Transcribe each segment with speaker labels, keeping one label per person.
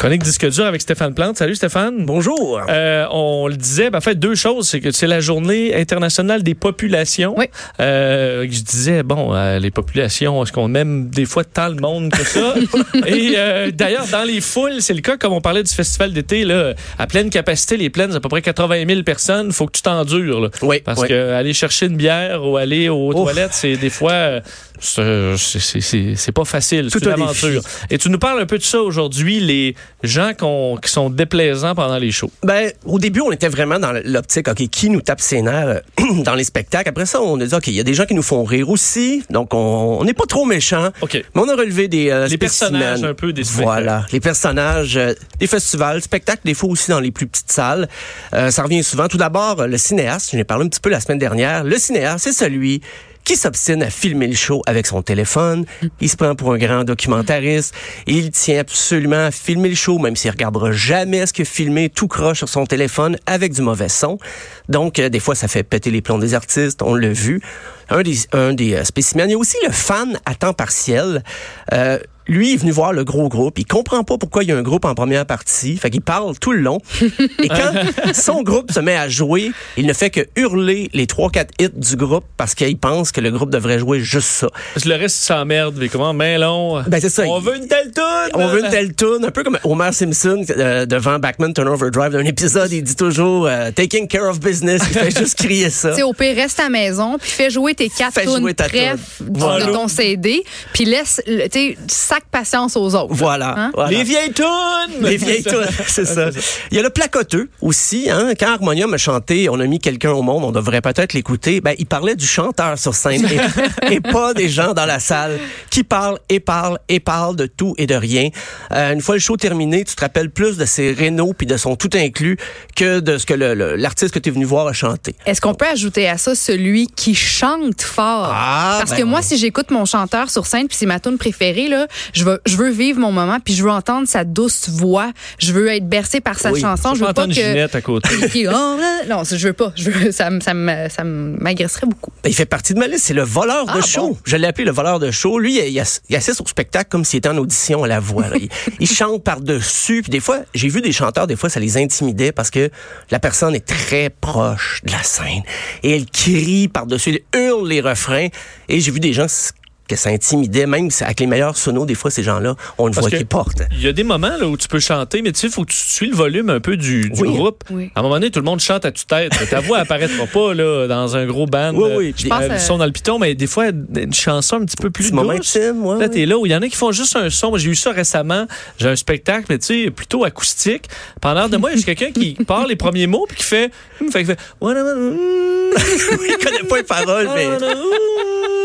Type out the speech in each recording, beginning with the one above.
Speaker 1: Chronique disque dur avec Stéphane Plante. Salut Stéphane.
Speaker 2: Bonjour.
Speaker 1: Euh, on le disait, ben, en fait, deux choses. C'est que c'est la journée internationale des populations.
Speaker 2: Oui.
Speaker 1: Euh, je disais, bon, euh, les populations, est-ce qu'on aime des fois tant le monde que ça? Et euh, d'ailleurs, dans les foules, c'est le cas, comme on parlait du festival d'été, là, à pleine capacité, les plaines, à peu près 80 000 personnes, faut que tu t'endures. là.
Speaker 2: Oui,
Speaker 1: Parce
Speaker 2: oui.
Speaker 1: que aller chercher une bière ou aller aux
Speaker 2: Ouf.
Speaker 1: toilettes, c'est des fois, euh, c'est- c'est c'est- c'est pas facile. C'est une
Speaker 2: un
Speaker 1: aventure. Et tu nous parles un peu de ça aujourd'hui, les gens qui sont déplaisants pendant les shows.
Speaker 2: Ben, au début, on était vraiment dans l'optique, OK, qui nous tape ses nerfs euh, dans les spectacles? Après ça, on a dit, OK, il y a des gens qui nous font rire aussi. Donc, on n'est pas trop méchants.
Speaker 1: OK.
Speaker 2: Mais on a relevé des euh,
Speaker 1: Les personnages un peu des spectacles.
Speaker 2: Voilà, les personnages euh, des festivals, spectacles, des fois aussi dans les plus petites salles. Euh, ça revient souvent. Tout d'abord, le cinéaste, j'en ai parlé un petit peu la semaine dernière. Le cinéaste, c'est celui qui s'obstine à filmer le show avec son téléphone. Il se prend pour un grand documentariste. Il tient absolument à filmer le show, même s'il regardera jamais ce a filmé tout croche sur son téléphone avec du mauvais son. Donc, euh, des fois, ça fait péter les plombs des artistes. On l'a vu. Un des, un des euh, spécimens. Il y a aussi le fan à temps partiel. Euh, lui il est venu voir le gros groupe. Il comprend pas pourquoi il y a un groupe en première partie. Fait qu'il parle tout le long. Et quand son groupe se met à jouer, il ne fait que hurler les trois quatre hits du groupe parce qu'il pense que le groupe devrait jouer juste ça.
Speaker 1: Parce que le reste, ils s'emmerdent. Mais comment? Mais long.
Speaker 2: Ben, c'est ça.
Speaker 1: On veut une telle toune!
Speaker 2: On veut une telle tune, un peu comme Homer Simpson euh, devant Backman Turnover Drive d'un épisode, il dit toujours euh, taking care of business. Il fait juste crier ça.
Speaker 3: Tu sais, au pire, reste à la maison, puis fais jouer tes quatre
Speaker 2: Fais
Speaker 3: tunes
Speaker 2: jouer ta
Speaker 3: bref
Speaker 2: toune.
Speaker 3: de
Speaker 1: Voilà.
Speaker 3: ton CD, puis laisse, le- tu sais, patience aux autres.
Speaker 2: Voilà.
Speaker 3: Hein?
Speaker 2: voilà.
Speaker 1: Les vieilles tounes!
Speaker 2: Les vieilles tunes, c'est ça. Il y a le placoteux aussi. Hein? Quand Harmonium a chanté On a mis quelqu'un au monde, on devrait peut-être l'écouter. Ben, il parlait du chanteur sur scène et, et pas des gens dans la salle qui parlent et parlent et parlent de tout et de rien. Euh, une fois le show terminé, tu te rappelles plus de ses rénaux puis de son tout inclus que de ce que l'artiste que tu es venu voir a chanté.
Speaker 3: Est-ce qu'on peut ajouter à ça celui qui chante fort?
Speaker 2: Ah,
Speaker 3: Parce
Speaker 2: ben
Speaker 3: que moi, si j'écoute mon chanteur sur scène, puis c'est ma tune préférée, là, je veux, je veux vivre mon moment, puis je veux entendre sa douce voix. Je veux être bercée par sa
Speaker 2: Oui.
Speaker 3: chanson. Je veux pas
Speaker 1: entendre
Speaker 3: que...
Speaker 1: Ginette à côté.
Speaker 3: non, je veux pas. Je veux, ça, me- ça, me- ça m'agresserait beaucoup.
Speaker 2: Ben, il fait partie de ma liste. C'est le voleur de
Speaker 3: Ah,
Speaker 2: show.
Speaker 3: bon.
Speaker 2: Je l'ai appelé le voleur de show. Lui, il, il, il assiste au spectacle comme s'il était en audition à la voix. Il, il chante par-dessus. Puis des fois, j'ai vu des chanteurs, des fois, ça les intimidait parce que la personne est très proche de la scène. Et elle crie par-dessus, elle hurle les refrains. Et j'ai vu des gens que ça intimidait, même avec les meilleurs sonos, des fois, ces gens-là ont une
Speaker 1: Parce
Speaker 2: voix
Speaker 1: que
Speaker 2: qui porte.
Speaker 1: Il y a des moments là, où tu peux chanter, mais tu sais, il faut que tu suis le volume un peu du, du
Speaker 2: Oui.
Speaker 1: groupe.
Speaker 3: Oui.
Speaker 1: À un moment donné, tout le monde chante à tue-tête. Ta voix apparaîtra pas là, dans un gros band.
Speaker 2: Oui,
Speaker 1: euh,
Speaker 2: oui. Je
Speaker 1: euh,
Speaker 3: pense,
Speaker 1: ils
Speaker 3: euh,
Speaker 1: sont dans le piton, mais des fois, une chanson un petit peu plus douce.
Speaker 2: intime, ouais,
Speaker 1: Là, t'es là où il y en a qui font juste un son. Moi, J'ai eu ça récemment. J'ai un spectacle, mais tu sais, plutôt acoustique. Pendant de moi, j'ai quelqu'un qui parle les premiers mots puis qui fait, fait, fait
Speaker 2: il connaît pas les paroles, mais...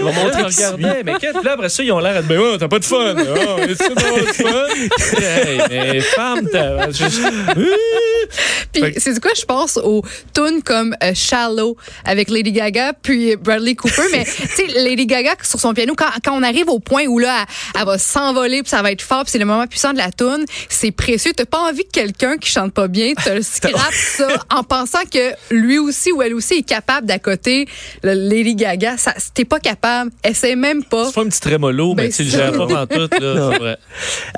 Speaker 1: Il va montrer, regardais, mais qu'est-ce- là, après ça, ils ont l'air de ben ouais, t'as pas de fun. Oh, est-ce que t'as pas de fun? hey, mais femme, t'as.
Speaker 3: Puis c'est du quoi je pense aux tunes comme euh, Shallow avec Lady Gaga puis Bradley Cooper mais tu sais Lady Gaga sur son piano quand, quand on arrive au point où là elle, elle va s'envoler puis ça va être fort puis c'est le moment puissant de la tune c'est précieux t'as pas envie que quelqu'un qui chante pas bien te scrape ça en pensant que lui aussi ou elle aussi est capable d'accoter le Lady Gaga t'es pas capable essaie même pas
Speaker 1: Tu fais un petit trémolo, mais
Speaker 3: Ben,
Speaker 1: tu le
Speaker 3: ça.
Speaker 1: gères pas en tout, là. Vrai.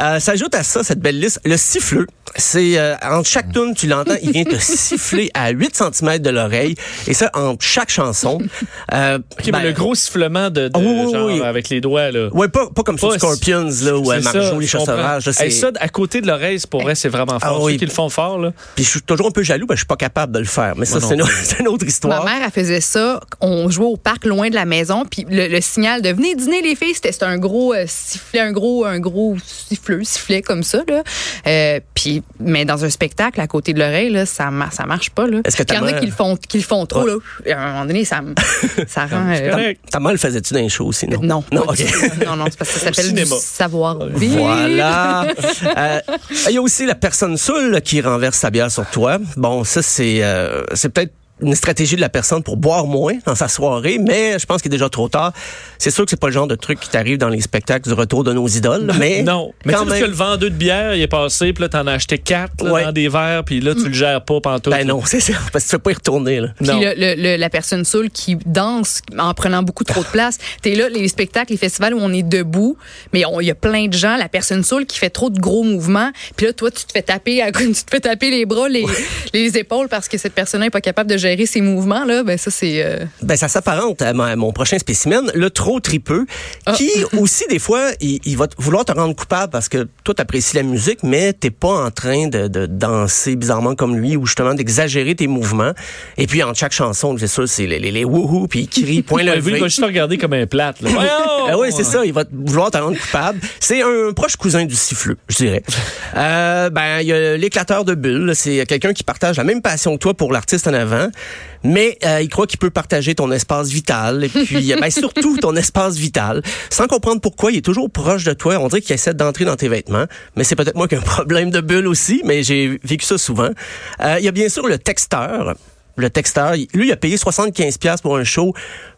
Speaker 2: Euh, S'ajoute à ça cette belle liste le siffleux. C'est euh, entre chaque tune, tu l'entends, il vient te siffler à 8 cm de l'oreille et ça entre chaque chanson. Euh,
Speaker 1: OK, mais
Speaker 2: ben,
Speaker 1: le gros sifflement de, de
Speaker 2: Ah oui, oui,
Speaker 1: genre
Speaker 2: oui.
Speaker 1: avec les doigts, là.
Speaker 2: Ouais, pas, pas comme sur Scorpions là ou euh,
Speaker 1: C'est
Speaker 2: Marjo les chats sauvages.
Speaker 1: Hey, ça, à côté de l'oreille, c'est pour vrai, c'est vraiment
Speaker 2: Ah
Speaker 1: fort.
Speaker 2: oui.
Speaker 1: Ceux qui le font fort, là.
Speaker 2: Puis je suis toujours un peu jaloux parce que je suis pas capable de le faire. Mais ça c'est une, une autre
Speaker 3: Ma
Speaker 2: histoire.
Speaker 3: mère, elle faisait ça. On jouait au parc loin de la maison, puis le, le signal de venez dîner les filles, c'était un gros euh, sifflet, un gros, un gros siffleux, sifflet comme ça là. Euh, puis, mais dans un spectacle à côté de l'oreille là, ça, ça marche pas là.
Speaker 2: Est-ce que
Speaker 3: Il y en a qui le font, qui le font trop là. À un moment donné, ça, ça rend. Euh.
Speaker 2: Ta mère le faisais-tu dans les shows aussi, non?
Speaker 3: non,
Speaker 2: Non,
Speaker 3: pas
Speaker 2: ok.
Speaker 3: du tout. non, non, c'est parce que ça s'appelle du
Speaker 1: cinéma.
Speaker 3: savoir-vivre.
Speaker 2: Voilà. Euh, Il y a aussi la personne seule qui renverse sa bière sur toi. Bon, ça, c'est c'est peut-être une stratégie de la personne pour boire moins dans sa soirée, mais je pense qu'il est déjà trop tard. C'est sûr que c'est pas le genre de truc qui t'arrive dans les spectacles du retour de nos idoles, mais
Speaker 1: non. Mais
Speaker 2: quand même.
Speaker 1: que le vendeur de bière, il est passé, puis là, t'en as acheté quatre là,
Speaker 2: Ouais.
Speaker 1: dans des verres, puis là, tu le gères pas pantoute.
Speaker 2: Ben non, c'est ça, parce que tu peux pas y retourner. Là.
Speaker 3: Puis
Speaker 1: Non.
Speaker 3: le- le- le- la personne saoule qui danse en prenant beaucoup trop de place. T'es là, les spectacles, les festivals où on est debout, mais il y a plein de gens, la personne saoule qui fait trop de gros mouvements. Puis là, toi, tu te fais taper, à- tu te fais taper les bras, les, les épaules parce que cette personne-là est pas capable de gérer ses mouvements. Là, ben ça c'est. euh,
Speaker 2: Ben, ça s'apparente à ma- mon prochain spécimen, le trop tripeux, qui aussi, des fois, il, il va vouloir te rendre coupable parce que toi, t'apprécies la musique, mais t'es pas en train de, de danser bizarrement comme lui ou justement d'exagérer tes mouvements. Et puis, en chaque chanson, c'est sûr, c'est les, les, les wouhou, puis il crie, point levé.
Speaker 1: il va juste te regarder comme un plate. Là.
Speaker 2: Ah oui, c'est ça. Il va vouloir te rendre coupable. C'est un proche cousin du siffleux, je dirais. Euh, ben, il y a l'éclateur de bulles. C'est quelqu'un qui partage la même passion que toi pour l'artiste en avant, mais euh, il croit qu'il peut partager ton espace vital. Et puis, ben, surtout ton espace vital. Sans comprendre pourquoi, il est toujours proche de toi. On dirait qu'il essaie d'entrer dans tes vêtements. Mais c'est peut-être moi qui ai un problème de bulles aussi, mais j'ai vécu ça souvent. Euh, il y a bien sûr le texteur le texteur, lui, il a payé 75 pièces pour un show,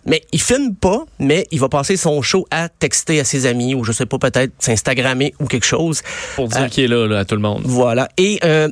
Speaker 2: mais il filme pas, mais il va passer son show à texter à ses amis ou je sais pas peut-être s'instagrammer ou quelque chose.
Speaker 1: Pour dire
Speaker 2: Euh,
Speaker 1: qu'il est là, là, à tout le monde.
Speaker 2: Voilà. Et euh,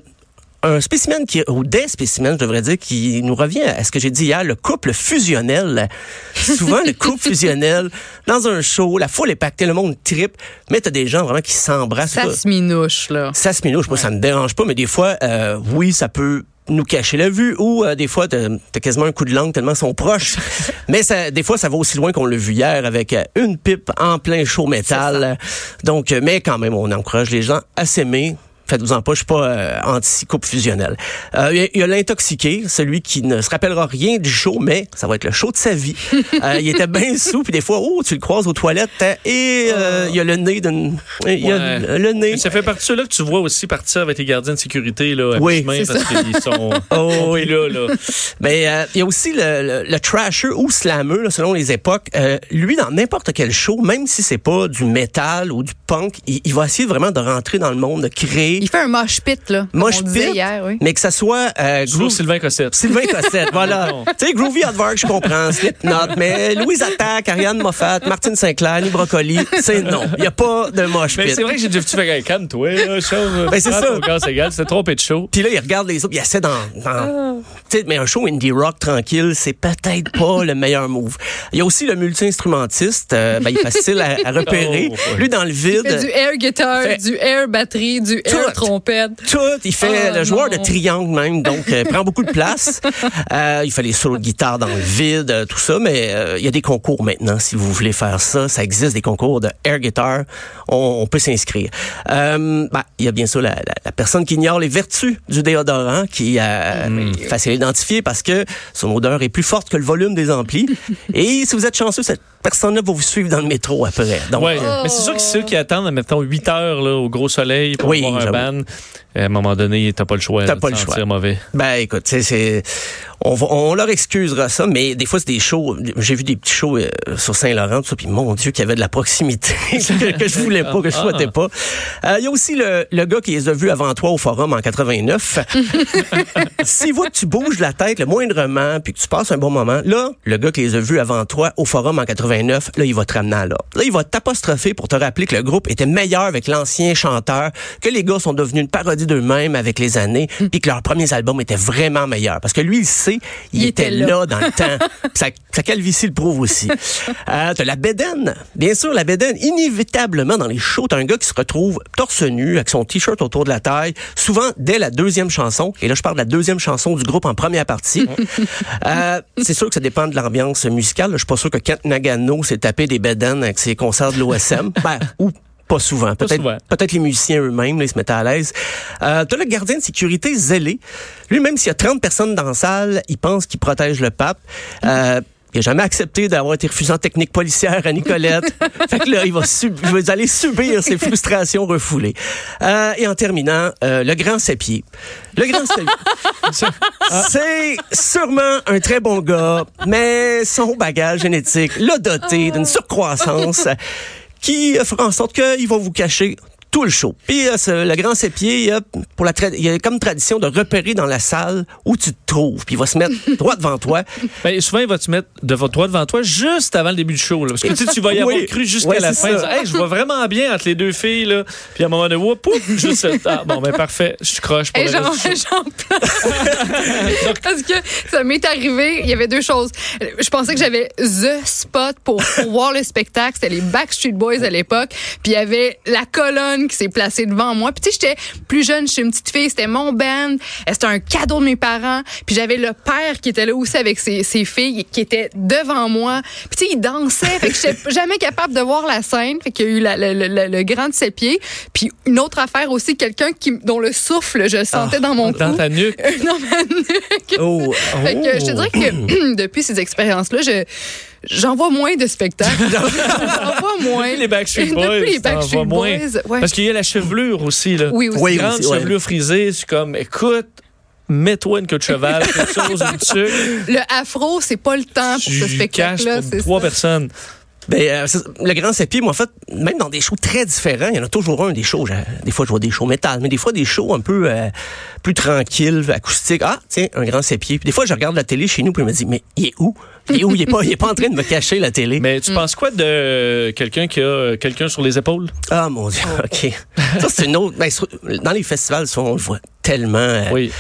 Speaker 2: un spécimen qui ou des spécimens, je devrais dire, qui nous revient à ce que j'ai dit hier, le couple fusionnel. Souvent, le couple fusionnel dans un show, la foule est pactée, le monde tripe, mais t'as des gens vraiment qui s'embrassent.
Speaker 3: ça se minouche là.
Speaker 2: Ça se minouche, moi, ça me dérange pas, mais des fois, euh, oui, ça peut nous cacher la vue ou euh, des fois t'as quasiment un coup de langue tellement ils sont proches mais ça, des fois ça va aussi loin qu'on l'a vu hier avec euh, une pipe en plein show métal donc euh, mais quand même on encourage les gens à s'aimer Faites-vous-en pas, je suis pas euh, anti-coupe fusionnel. Euh, Il y a- l'intoxiqué, celui qui ne se rappellera rien du show, mais ça va être le show de sa vie. Euh, il était bien sous, puis des fois, oh, tu le croises aux toilettes, hein, et euh, il y a le nez d'une... Il y a
Speaker 1: Ouais.
Speaker 2: le- nez.
Speaker 1: Ça fait partie de ceux-là que tu vois aussi partir avec tes gardiens de sécurité là, à
Speaker 2: Oui,
Speaker 1: chemin parce qu'ils sont,
Speaker 2: Oh, oui.
Speaker 1: là. là.
Speaker 2: Mais il y a aussi le, le, le trasher ou slammer, là, selon les époques. Lui, dans n'importe quel show, même si c'est pas du métal ou du punk, il, il va essayer vraiment de rentrer dans le monde, de créer.
Speaker 3: Il fait un mosh pit là. disait
Speaker 2: pit,
Speaker 3: hier, oui.
Speaker 2: mais que ça soit euh,
Speaker 1: Sylvain Cossette.
Speaker 2: Sylvain Cossette, voilà. Tu sais, Groovy Hardvark, je comprends, Slipknot, mais Louise Attaque, Ariane Moffat, Martine Sinclair, Ni Brocoli, c'est non. Il n'y a pas de moche
Speaker 1: Mais
Speaker 2: pit.
Speaker 1: c'est vrai que j'ai déjà vu tu fais calme-toi, là, chose.
Speaker 2: Ben, c'est
Speaker 1: prends
Speaker 2: ça.
Speaker 1: c'était trompé de chaud.
Speaker 2: Puis là, il regarde les autres, il essaie d'en... d'en- Tu sais, mais un show indie rock tranquille, c'est peut-être pas le meilleur move. Il y a aussi le multi-instrumentiste, euh, ben, il est facile à, à repérer.
Speaker 1: Oh, ouais.
Speaker 2: Lui, dans le vide...
Speaker 3: Il fait du air guitar,
Speaker 2: Fait-
Speaker 3: du air batterie, du air. Trompette.
Speaker 2: Tout, il fait
Speaker 3: Oh,
Speaker 2: le joueur
Speaker 3: non.
Speaker 2: de triangle même, donc euh, prend beaucoup de place. Euh, il fait les solos de guitare dans le vide, euh, tout ça, mais euh, il y a des concours maintenant. Si vous voulez faire ça, ça existe des concours de air guitar. On, on peut s'inscrire. Euh, ben, il y a bien sûr la, la- la personne qui ignore les vertus du déodorant, qui euh, est facile à identifier parce que son odeur est plus forte que le volume des amplis. Et si vous êtes chanceux, cette personne-là va vous suivre dans le métro après. Donc,
Speaker 1: Ouais,
Speaker 2: euh,
Speaker 1: mais c'est sûr que ceux qui attendent, mettons, 8 heures là, au gros soleil pour
Speaker 2: Oui,
Speaker 1: voir un band, à un moment donné, t'as pas le choix.
Speaker 2: T'as
Speaker 1: de
Speaker 2: pas le choix.
Speaker 1: mauvais.
Speaker 2: Ben écoute, c'est, c'est on, va- on leur excusera ça, mais des fois c'est des shows. J'ai vu des petits shows euh, sur Saint-Laurent, tout ça, puis mon Dieu, qu'il y avait de la proximité que, que je voulais pas, que je souhaitais pas. Euh, Il y a aussi le, le gars qui les a vus avant toi au forum en 89. S'il voit que tu bouges la tête le moindrement, puis que tu passes un bon moment, là, le gars qui les a vus avant toi au forum en 89, là, il va te ramener à l'ordre. Là, il va t'apostropher pour te rappeler que le groupe était meilleur avec l'ancien chanteur, que les gars sont devenus une parodie d'eux-mêmes avec les années, puis que leurs premiers albums étaient vraiment meilleurs. Parce que lui, il sait, il,
Speaker 3: Il
Speaker 2: était,
Speaker 3: était
Speaker 2: là.
Speaker 3: là.
Speaker 2: dans le temps. Sa, sa calvitie le prouve aussi. Euh, t'as la bédaine. Bien sûr, la bédaine, inévitablement, dans les shows, t'as un gars qui se retrouve torse nu, avec son t-shirt autour de la taille, souvent dès la deuxième chanson. Et là, je parle de la deuxième chanson du groupe en première partie. Euh, c'est sûr que ça dépend de l'ambiance musicale. Je suis pas sûr que Kent Nagano s'est tapé des bédaines avec ses concerts de l'OSM. ben, ou pas souvent. Peut-être peut-être les musiciens eux-mêmes, ils se mettaient à l'aise. Euh, t'as le gardien de sécurité zélé. Lui, même s'il y a 30 personnes dans la salle, il pense qu'il protège le pape. Euh, il n'a jamais accepté d'avoir été refusé en technique policière à Nicolette. fait que là, il va, sub- il va aller subir ses frustrations refoulées. Euh, et en terminant, euh, le grand sépier. Le grand sépier. C'est sûrement un très bon gars, mais son bagage génétique l'a doté d'une surcroissance qui fera en sorte qu'il va vous cacher tout le show. Puis euh, le grand sépier, il y a, pour la tra- il y a comme tradition de repérer dans la salle où tu te trouves. Puis il va se mettre droit devant toi.
Speaker 1: Ben, souvent, il va te mettre de droit devant toi juste avant le début du show. Là, parce que tu, sais, tu vas y avoir
Speaker 2: Oui.
Speaker 1: cru jusqu'à
Speaker 2: Ouais,
Speaker 1: la fin. Hey, je vois vraiment bien entre les deux filles. Là. Puis à un moment donné, whoop, pouf, juste, ah, bon, ben parfait, je croche pour
Speaker 3: Et
Speaker 1: le
Speaker 3: j'en
Speaker 1: reste du show.
Speaker 3: j'en pleure. Parce que ça m'est arrivé, il y avait deux choses. Je pensais que j'avais the spot pour, pour voir le spectacle. C'était les Backstreet Boys à l'époque. Puis il y avait la colonne qui s'est placée devant moi. Puis tu sais, j'étais plus jeune, je suis une petite fille, c'était mon band. C'était un cadeau de mes parents. Puis j'avais le père qui était là aussi avec ses, ses filles qui étaient devant moi. Puis tu sais, il dansait. Fait que j'étais jamais capable de voir la scène. Fait qu'il y a eu la- le, grand de ses pieds. Puis une autre affaire aussi, quelqu'un qui dont le souffle, je le sentais dans mon
Speaker 1: Dans
Speaker 3: cou.
Speaker 1: ta nuque?
Speaker 3: dans ma nuque.
Speaker 2: Oh,
Speaker 3: Fait que je te dirais que depuis ces expériences-là, je j'en vois moins de spectacles. j'en vois moins.
Speaker 1: Les Backstreet
Speaker 3: Depuis
Speaker 1: Boys,
Speaker 3: les
Speaker 1: t'en
Speaker 3: Backstreet
Speaker 1: vois moins.
Speaker 3: Boys, ouais.
Speaker 1: Parce qu'il y a la chevelure aussi. Là.
Speaker 3: Oui, aussi.
Speaker 2: Oui,
Speaker 1: Grande
Speaker 2: aussi, ouais.
Speaker 1: chevelure frisée, c'est comme, écoute, mets-toi une queue de cheval, quelque chose, une tuque.
Speaker 3: Le afro, c'est pas le temps pour ce spectacle-là.
Speaker 1: pour trois
Speaker 3: ça.
Speaker 1: personnes.
Speaker 2: Ben, euh, le grand sépier, moi, en fait, même dans des shows très différents, il y en a toujours un, des shows. Des fois, je vois des shows métal, mais des fois, des shows un peu euh, plus tranquilles, acoustiques. Ah, tiens, un grand sépier. Puis des fois, je regarde la télé chez nous, puis je me dis, mais il est où? Il est où? Il est pas, il est pas en train de me cacher la télé.
Speaker 1: Mais tu penses quoi de quelqu'un qui a quelqu'un sur les épaules?
Speaker 2: Ah, mon Dieu, OK. Ça, c'est une autre. Ben, sur- dans les festivals, ça, on le voit tellement. euh,
Speaker 1: Oui.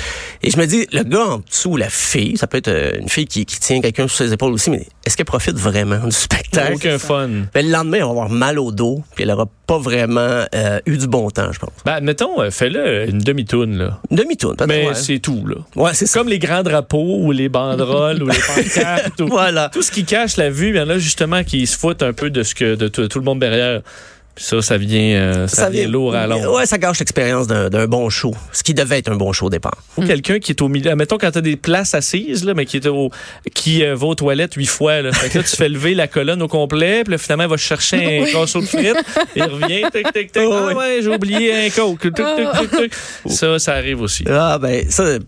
Speaker 2: Et je me dis, le gars en dessous, la fille, ça peut être euh, une fille qui, qui tient quelqu'un sur ses épaules aussi, mais est-ce qu'elle profite vraiment du spectacle?
Speaker 1: Aucun fun.
Speaker 2: Ben, le lendemain, elle va avoir mal au dos, puis elle aura pas vraiment euh, eu du bon temps, je pense.
Speaker 1: Ben, admettons, euh, fais-le une demi-toune, là.
Speaker 2: Une demi-tourne, peut-être.
Speaker 1: Mais
Speaker 2: ouais.
Speaker 1: c'est tout, là.
Speaker 2: Ouais, c'est ça.
Speaker 1: Comme les grands drapeaux ou les banderoles ou les pancartes. ou-
Speaker 2: Voilà.
Speaker 1: Tout ce qui cache la vue, il y en a justement qui se foutent un peu de ce que de tout, tout le monde derrière. Ça, ça vient, euh, ça, vient lourd à long.
Speaker 2: Ouais, ça gâche l'expérience d'un bon show. Ce qui devait être un bon show au départ.
Speaker 1: Ou quelqu'un qui est au milieu. Mettons quand t'as des places assises, là, mais qui est au, qui euh, va aux toilettes huit fois. Là. Fait que là, tu fais lever la colonne au complet, puis là, finalement, il va chercher un casseau de frites, il revient, tic, tic, tic.
Speaker 2: Oh,
Speaker 1: ah
Speaker 2: oui.
Speaker 1: ouais, j'ai oublié un coke. Tuc. Ça, ça arrive aussi.
Speaker 2: Ah, ben, ça,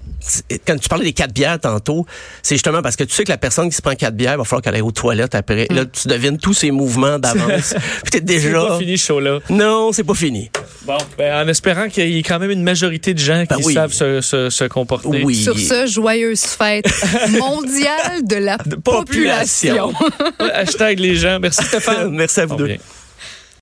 Speaker 2: quand tu parlais des quatre bières tantôt, c'est justement parce que tu sais que la personne qui se prend quatre bières, va falloir qu'elle aille aux toilettes après. Là, tu devines tous ses mouvements d'avance. Puis t'es
Speaker 1: C'est
Speaker 2: déjà.
Speaker 1: pas fini ce show-là.
Speaker 2: Non, c'est pas fini.
Speaker 1: Bon, ben, en espérant qu'il y ait quand même une majorité de gens
Speaker 2: Ben
Speaker 1: qui
Speaker 2: oui.
Speaker 1: savent se, se, se comporter.
Speaker 2: Oui.
Speaker 3: Sur ce, joyeuse fête mondiale de la population.
Speaker 1: hashtag les gens. Merci Stéphane.
Speaker 2: Merci à vous
Speaker 1: On
Speaker 2: deux.